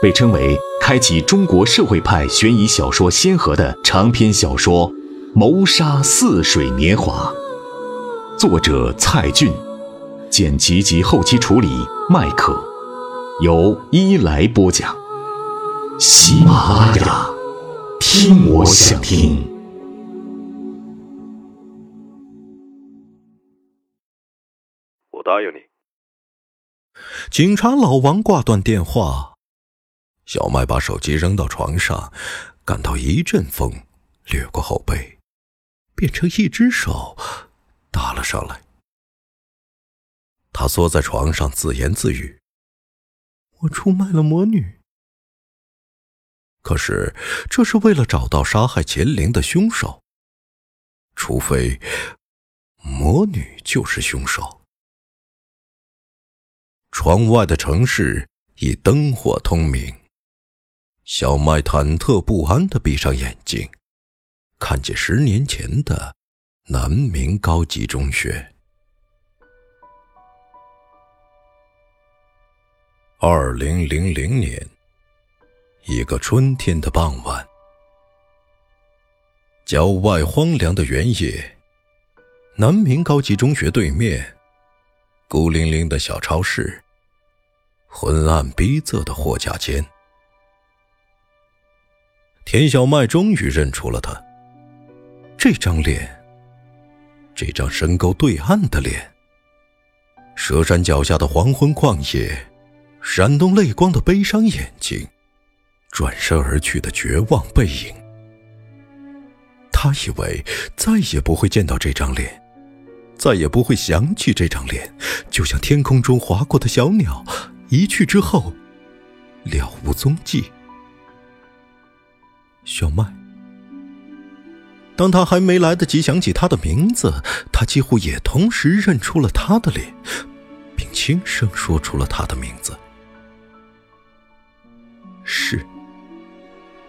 被称为开启中国社会派悬疑小说先河的长篇小说《谋杀似水年华》，作者蔡骏，剪辑及后期处理麦克，由伊来播讲。喜马拉雅，听我想听。我答应你。警察老王挂断电话，小麦把手机扔到床上，感到一阵风掠过后背，变成一只手搭了上来。他缩在床上自言自语：“我出卖了魔女。可是这是为了找到杀害秦玲的凶手，除非魔女就是凶手。”窗外的城市已灯火通明，小麦忐忑不安的闭上眼睛，看见十年前的南明高级中学。二零零零年，一个春天的傍晚，郊外荒凉的原野，南明高级中学对面。孤零零的小超市，昏暗逼仄的货架间，田小麦终于认出了他。这张脸，这张深沟对岸的脸，蛇山脚下的黄昏旷野，闪动泪光的悲伤眼睛，转身而去的绝望背影。他以为再也不会见到这张脸。再也不会想起这张脸，就像天空中划过的小鸟，一去之后了无踪迹。小麦，当他还没来得及想起他的名字，他几乎也同时认出了他的脸，并轻声说出了他的名字。是，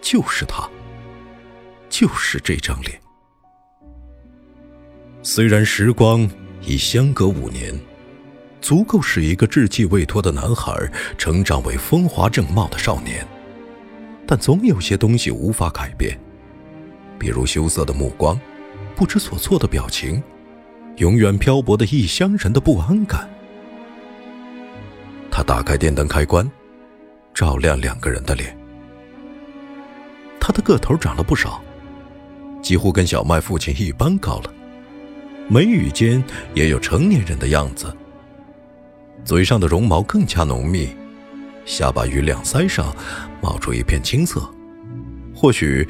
就是他，就是这张脸。虽然时光已相隔五年，足够使一个稚气未脱的男孩成长为风华正茂的少年，但总有些东西无法改变，比如羞涩的目光、不知所措的表情、永远漂泊的异乡人的不安感。他打开电灯开关，照亮两个人的脸。他的个头长了不少，几乎跟小麦父亲一般高了。眉宇间也有成年人的样子，嘴上的绒毛更加浓密，下巴与两腮上冒出一片青色，或许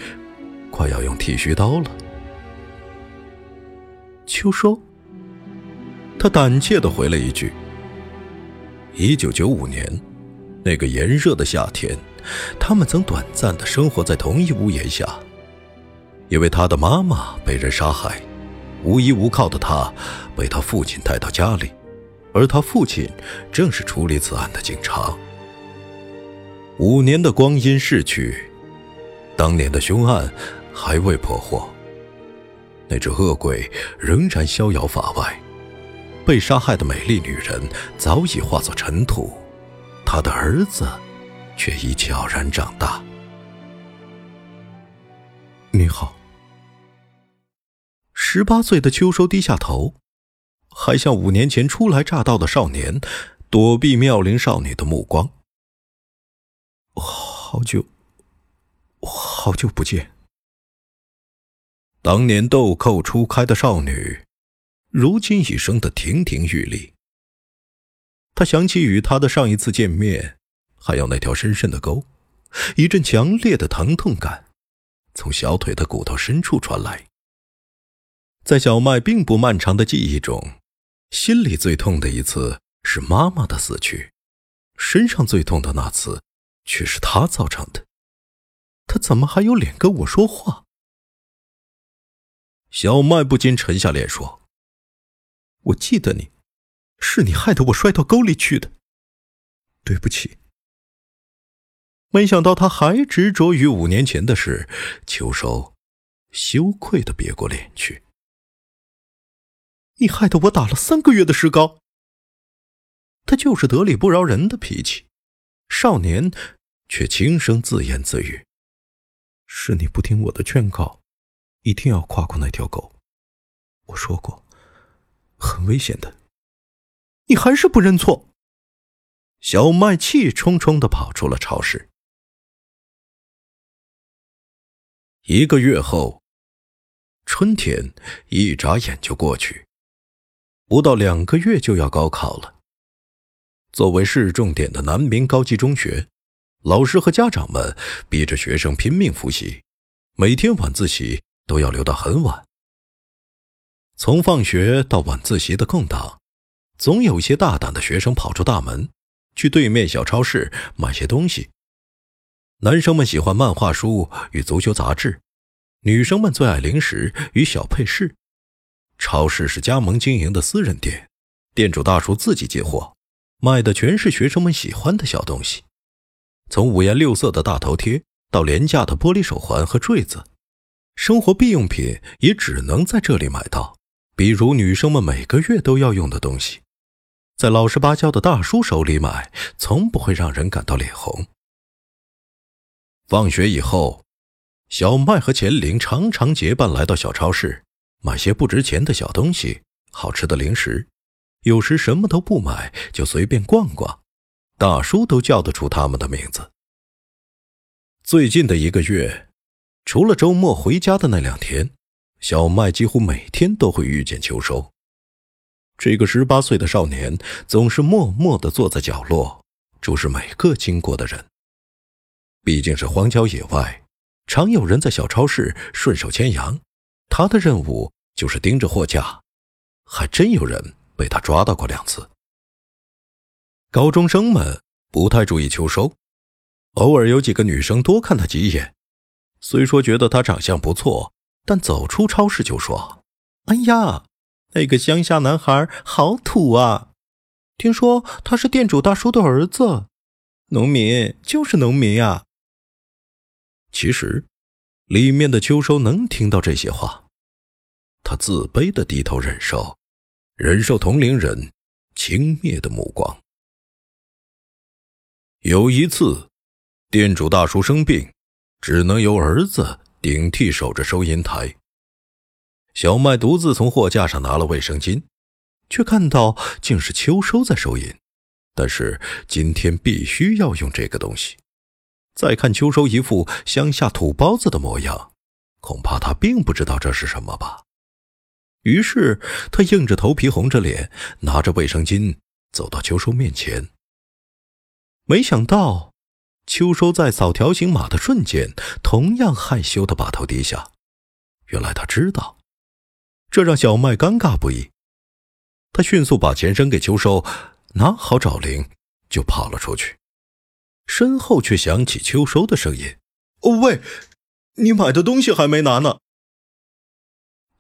快要用剃须刀了。秋收，他胆怯的回了一句：“一九九五年，那个炎热的夏天，他们曾短暂的生活在同一屋檐下，因为他的妈妈被人杀害。”无依无靠的他，被他父亲带到家里，而他父亲正是处理此案的警察。五年的光阴逝去，当年的凶案还未破获，那只恶鬼仍然逍遥法外，被杀害的美丽女人早已化作尘土，她的儿子却已悄然长大。你好。十八岁的秋收低下头，还像五年前初来乍到的少年，躲避妙龄少女的目光。好久，好久不见。当年豆蔻初开的少女，如今已生得亭亭玉立。他想起与她的上一次见面，还有那条深深的沟，一阵强烈的疼痛感，从小腿的骨头深处传来。在小麦并不漫长的记忆中，心里最痛的一次是妈妈的死去，身上最痛的那次却是他造成的。他怎么还有脸跟我说话？小麦不禁沉下脸说：“我记得你，是你害得我摔到沟里去的，对不起。”没想到他还执着于五年前的事，秋收羞愧的别过脸去。你害得我打了三个月的石膏。他就是得理不饶人的脾气，少年却轻声自言自语：“是你不听我的劝告。”一定要跨过那条沟，我说过，很危险的。你还是不认错。小麦气冲冲的跑出了超市。一个月后，春天一眨眼就过去，不到两个月就要高考了。作为市重点的南明高级中学，老师和家长们逼着学生拼命复习，每天晚自习。都要留到很晚。从放学到晚自习的空档，总有些大胆的学生跑出大门，去对面小超市买些东西。男生们喜欢漫画书与足球杂志，女生们最爱零食与小配饰。超市是加盟经营的私人店，店主大叔自己接货，卖的全是学生们喜欢的小东西，从五颜六色的大头贴到廉价的玻璃手环和坠子。生活必用品也只能在这里买到，比如女生们每个月都要用的东西，在老实巴交的大叔手里买，从不会让人感到脸红。放学以后，小麦和钱玲常常结伴来到小超市，买些不值钱的小东西、好吃的零食，有时什么都不买就随便逛逛，大叔都叫得出他们的名字。最近的一个月。除了周末回家的那两天，小麦几乎每天都会遇见秋收。这个十八岁的少年总是默默地坐在角落，注视每个经过的人。毕竟是荒郊野外，常有人在小超市顺手牵羊，他的任务就是盯着货架。还真有人被他抓到过两次。高中生们不太注意秋收，偶尔有几个女生多看他几眼。虽说觉得他长相不错，但走出超市就说：“哎呀，那个乡下男孩好土啊！听说他是店主大叔的儿子，农民就是农民呀。”其实，里面的秋收能听到这些话，他自卑的低头忍受，忍受同龄人轻蔑的目光。有一次，店主大叔生病。只能由儿子顶替守着收银台。小麦独自从货架上拿了卫生巾，却看到竟是秋收在收银。但是今天必须要用这个东西。再看秋收一副乡下土包子的模样，恐怕他并不知道这是什么吧。于是他硬着头皮，红着脸，拿着卫生巾走到秋收面前。没想到。秋收在扫条形码的瞬间，同样害羞的把头低下。原来他知道，这让小麦尴尬不已。他迅速把钱扔给秋收，拿好找零，就跑了出去。身后却响起秋收的声音：“哦喂，你买的东西还没拿呢。”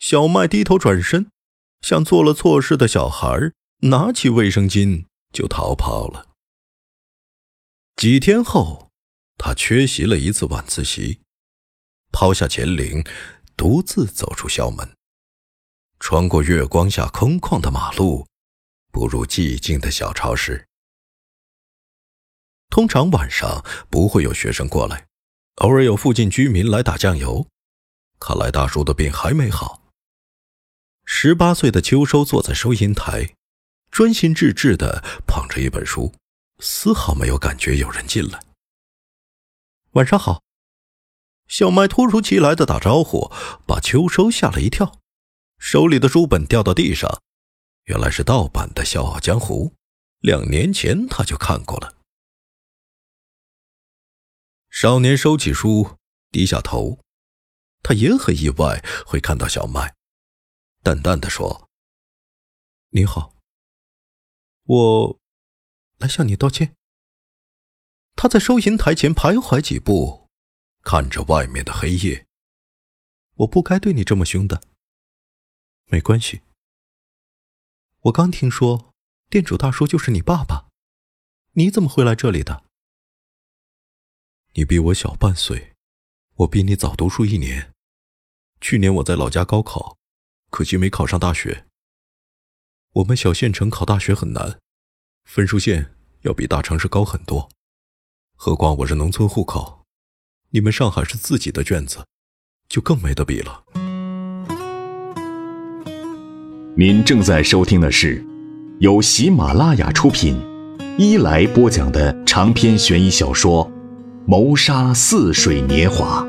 小麦低头转身，像做了错事的小孩，拿起卫生巾就逃跑了。几天后，他缺席了一次晚自习，抛下钱铃，独自走出校门，穿过月光下空旷的马路，步入寂静的小超市。通常晚上不会有学生过来，偶尔有附近居民来打酱油。看来大叔的病还没好。十八岁的秋收坐在收银台，专心致志的捧着一本书。丝毫没有感觉有人进来。晚上好，小麦突如其来的打招呼，把秋收吓了一跳，手里的书本掉到地上，原来是盗版的《笑傲江湖》，两年前他就看过了。少年收起书，低下头，他也很意外会看到小麦，淡淡的说：“你好，我。”来向你道歉。他在收银台前徘徊几步，看着外面的黑夜。我不该对你这么凶的，没关系。我刚听说店主大叔就是你爸爸，你怎么会来这里的？你比我小半岁，我比你早读书一年。去年我在老家高考，可惜没考上大学。我们小县城考大学很难，分数线要比大城市高很多。何况我是农村户口，你们上海是自己的卷子，就更没得比了。您正在收听的是由喜马拉雅出品、一来播讲的长篇悬疑小说《谋杀似水年华》。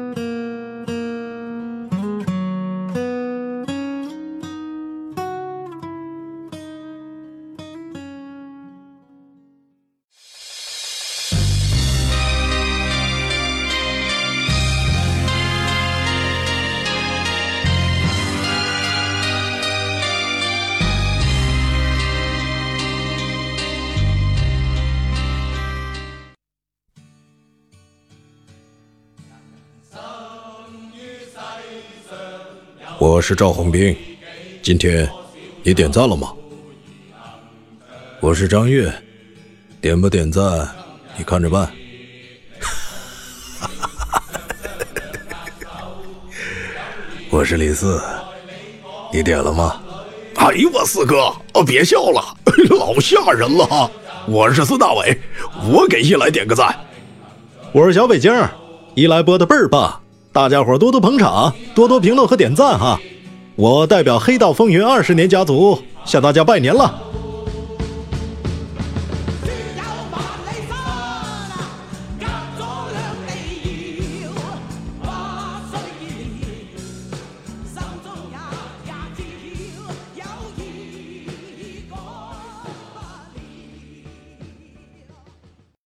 我是赵红兵，今天你点赞了吗？我是张悦，点不点赞你看着办。我是李四，你点了吗？哎呦我四哥，别笑了，老吓人了。我是孙大伟，我给一来点个赞。我是小北京，一来播的倍儿棒。大家伙多多捧场，多多评论和点赞哈！我代表黑道风云二十年家族向大家拜年了。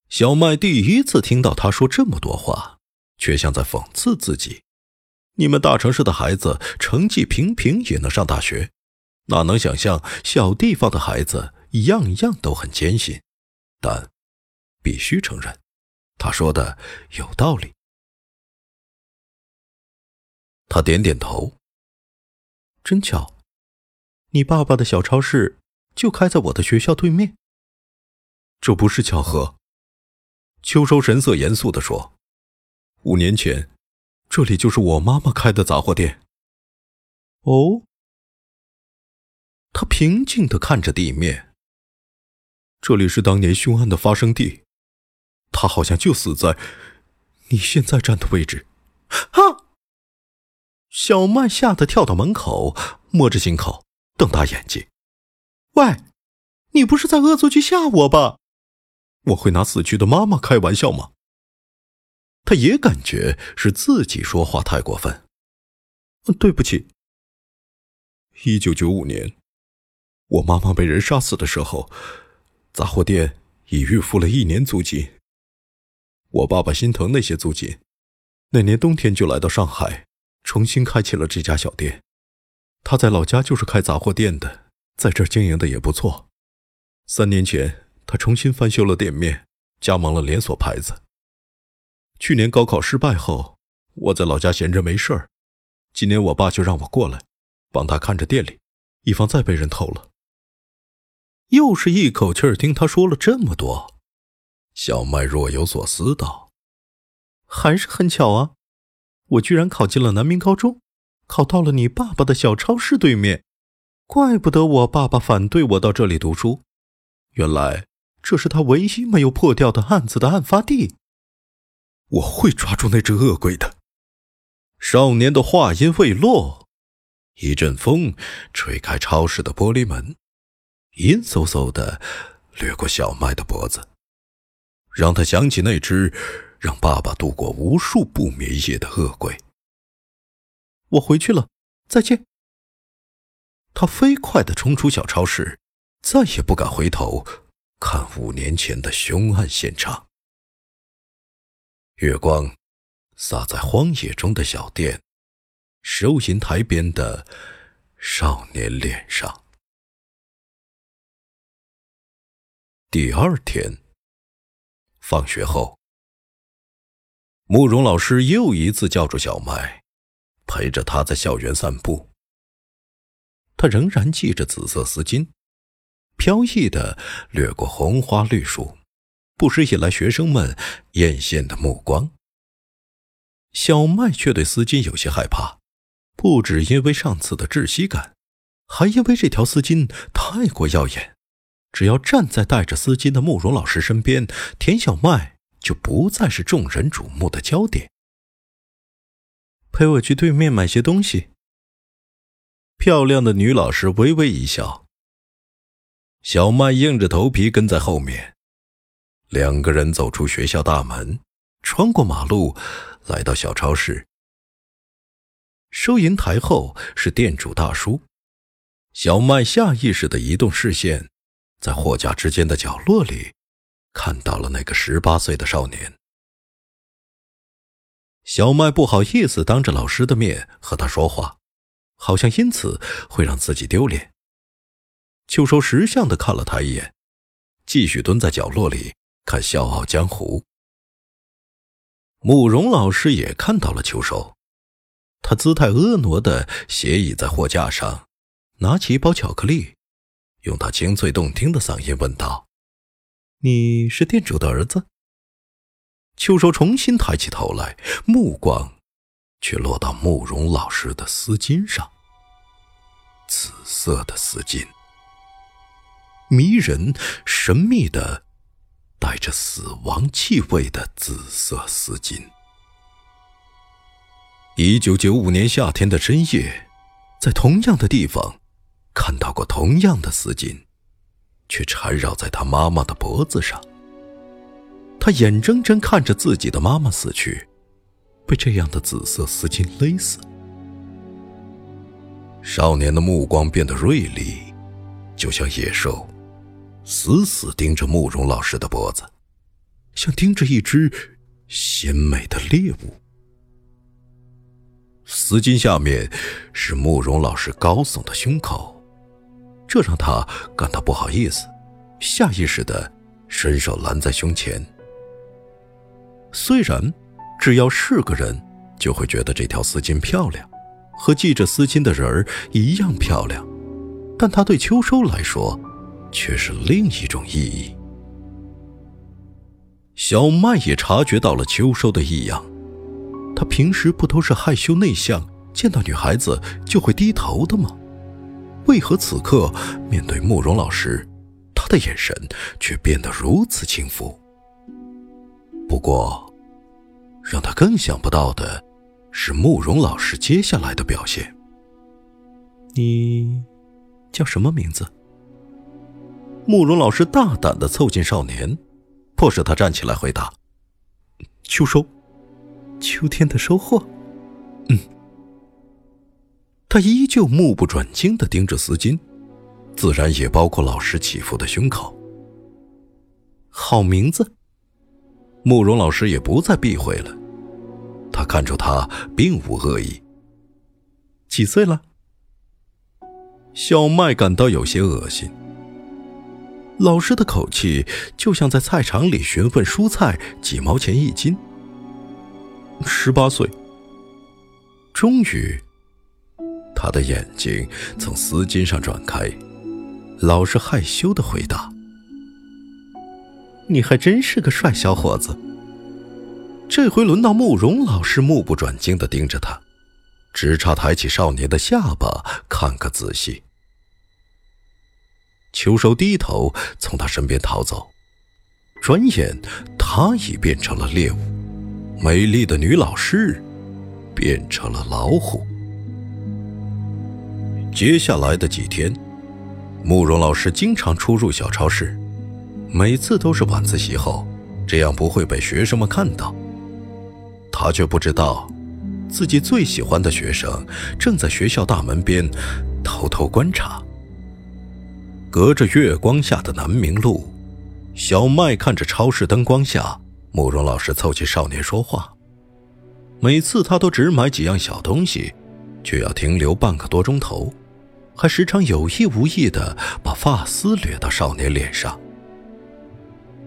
小麦第一次听到他说这么多话。却像在讽刺自己：你们大城市的孩子成绩平平也能上大学，哪能想象小地方的孩子样样都很艰辛？但必须承认，他说的有道理。他点点头。真巧，你爸爸的小超市就开在我的学校对面。这不是巧合。秋收神色严肃地说。五年前，这里就是我妈妈开的杂货店。哦，他平静的看着地面。这里是当年凶案的发生地，他好像就死在你现在站的位置。啊！小麦吓得跳到门口，摸着心口，瞪大眼睛：“喂，你不是在恶作剧吓我吧？我会拿死去的妈妈开玩笑吗？”他也感觉是自己说话太过分。对不起。一九九五年，我妈妈被人杀死的时候，杂货店已预付了一年租金。我爸爸心疼那些租金，那年冬天就来到上海，重新开启了这家小店。他在老家就是开杂货店的，在这儿经营的也不错。三年前，他重新翻修了店面，加盟了连锁牌子。去年高考失败后，我在老家闲着没事儿。今年我爸就让我过来，帮他看着店里，以防再被人偷了。又是一口气儿听他说了这么多，小麦若有所思道：“还是很巧啊，我居然考进了南明高中，考到了你爸爸的小超市对面。怪不得我爸爸反对我到这里读书，原来这是他唯一没有破掉的案子的案发地。”我会抓住那只恶鬼的。少年的话音未落，一阵风吹开超市的玻璃门，阴飕飕的掠过小麦的脖子，让他想起那只让爸爸度过无数不眠夜的恶鬼。我回去了，再见。他飞快的冲出小超市，再也不敢回头看五年前的凶案现场。月光洒在荒野中的小店，收银台边的少年脸上。第二天，放学后，慕容老师又一次叫住小麦，陪着他在校园散步。他仍然系着紫色丝巾，飘逸的掠过红花绿树，不时引来学生们艳羡的目光。小麦却对丝巾有些害怕，不止因为上次的窒息感，还因为这条丝巾太过耀眼。只要站在带着丝巾的慕容老师身边，田小麦就不再是众人瞩目的焦点。陪我去对面买些东西。漂亮的女老师微微一笑，小麦硬着头皮跟在后面。两个人走出学校大门，穿过马路。来到小超市，收银台后是店主大叔。小麦下意识的移动视线，在货架之间的角落里，看到了那个十八岁的少年。小麦不好意思当着老师的面和他说话，好像因此会让自己丢脸。秋收识相的看了他一眼，继续蹲在角落里看《笑傲江湖》。慕容老师也看到了秋收，他姿态婀娜的斜倚在货架上，拿起一包巧克力，用他清脆动听的嗓音问道：“你是店主的儿子？”秋收重新抬起头来，目光却落到慕容老师的丝巾上，紫色的丝巾，迷人神秘的。带着死亡气味的紫色丝巾。一九九五年夏天的深夜，在同样的地方，看到过同样的丝巾，却缠绕在他妈妈的脖子上。他眼睁睁看着自己的妈妈死去，被这样的紫色丝巾勒死。少年的目光变得锐利，就像野兽。死死盯着慕容老师的脖子，像盯着一只鲜美的猎物。丝巾下面是慕容老师高耸的胸口，这让他感到不好意思，下意识的伸手拦在胸前。虽然只要是个人，就会觉得这条丝巾漂亮，和系着丝巾的人儿一样漂亮，但他对秋收来说。却是另一种意义。小麦也察觉到了秋收的异样，他平时不都是害羞内向，见到女孩子就会低头的吗？为何此刻面对慕容老师，他的眼神却变得如此轻浮？不过，让他更想不到的是慕容老师接下来的表现。你叫什么名字？慕容老师大胆的凑近少年，迫使他站起来回答：“秋收，秋天的收获。”嗯。他依旧目不转睛的盯着丝巾，自然也包括老师起伏的胸口。好名字。慕容老师也不再避讳了，他看出他并无恶意。几岁了？小麦感到有些恶心。老师的口气就像在菜场里询问蔬菜几毛钱一斤。十八岁。终于，他的眼睛从丝巾上转开，老师害羞的回答：“你还真是个帅小伙子。”这回轮到慕容老师目不转睛的盯着他，只差抬起少年的下巴看个仔细。秋收低头从他身边逃走，转眼他已变成了猎物，美丽的女老师变成了老虎。接下来的几天，慕容老师经常出入小超市，每次都是晚自习后，这样不会被学生们看到。他却不知道，自己最喜欢的学生正在学校大门边偷偷观察。隔着月光下的南明路，小麦看着超市灯光下慕容老师凑近少年说话。每次他都只买几样小东西，却要停留半个多钟头，还时常有意无意的把发丝掠到少年脸上。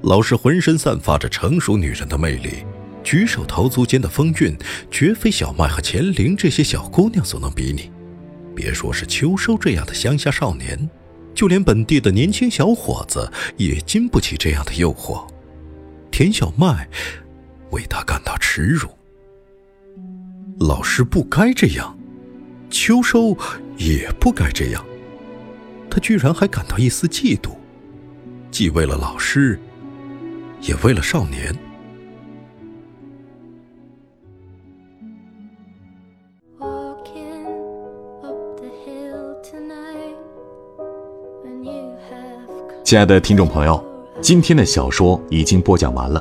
老师浑身散发着成熟女人的魅力，举手投足间的风韵，绝非小麦和钱玲这些小姑娘所能比拟。别说是秋收这样的乡下少年，就连本地的年轻小伙子也经不起这样的诱惑。田小麦为他感到耻辱。老师不该这样，秋收也不该这样。他居然还感到一丝嫉妒，既为了老师，也为了少年。亲爱的听众朋友，今天的小说已经播讲完了，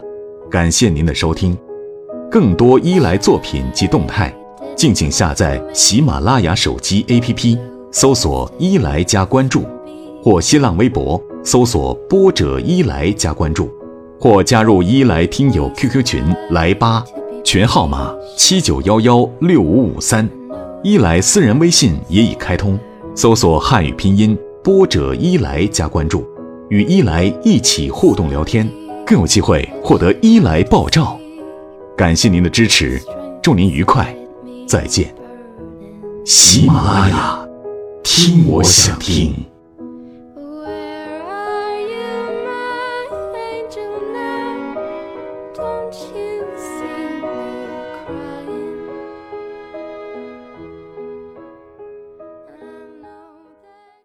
感谢您的收听。更多伊莱作品及动态，敬请下载喜马拉雅手机 APP，搜索“伊莱”加关注，或新浪微博搜索“波者伊莱”加关注，或加入伊莱听友 QQ 群来吧，群号码七九幺幺六五五三，伊莱私人微信也已开通，搜索汉语拼音“波者伊莱”加关注。与伊莱一起互动聊天，更有机会获得伊莱爆照。感谢您的支持，祝您愉快，再见。喜马拉雅，听我想听。